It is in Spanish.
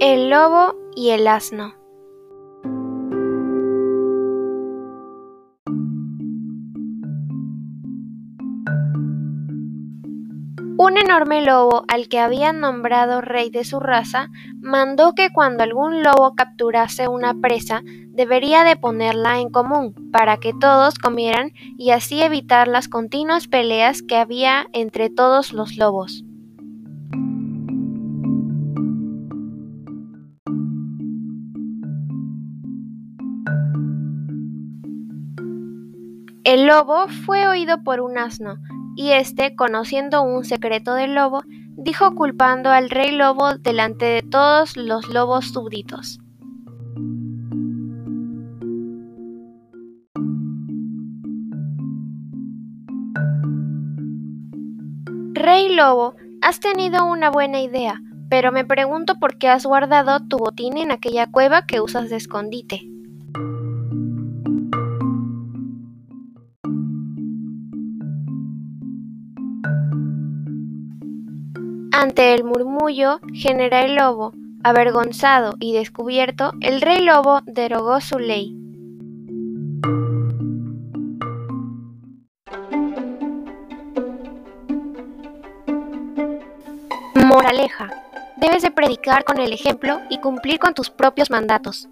El lobo y el asno Un enorme lobo, al que habían nombrado rey de su raza, mandó que cuando algún lobo capturase una presa, debería de ponerla en común, para que todos comieran y así evitar las continuas peleas que había entre todos los lobos. El lobo fue oído por un asno, y éste, conociendo un secreto del lobo, dijo culpando al rey lobo delante de todos los lobos súbditos. Rey lobo, has tenido una buena idea, pero me pregunto por qué has guardado tu botín en aquella cueva que usas de escondite. Ante el murmullo genera el lobo, avergonzado y descubierto, el rey lobo derogó su ley. Moraleja. Debes de predicar con el ejemplo y cumplir con tus propios mandatos.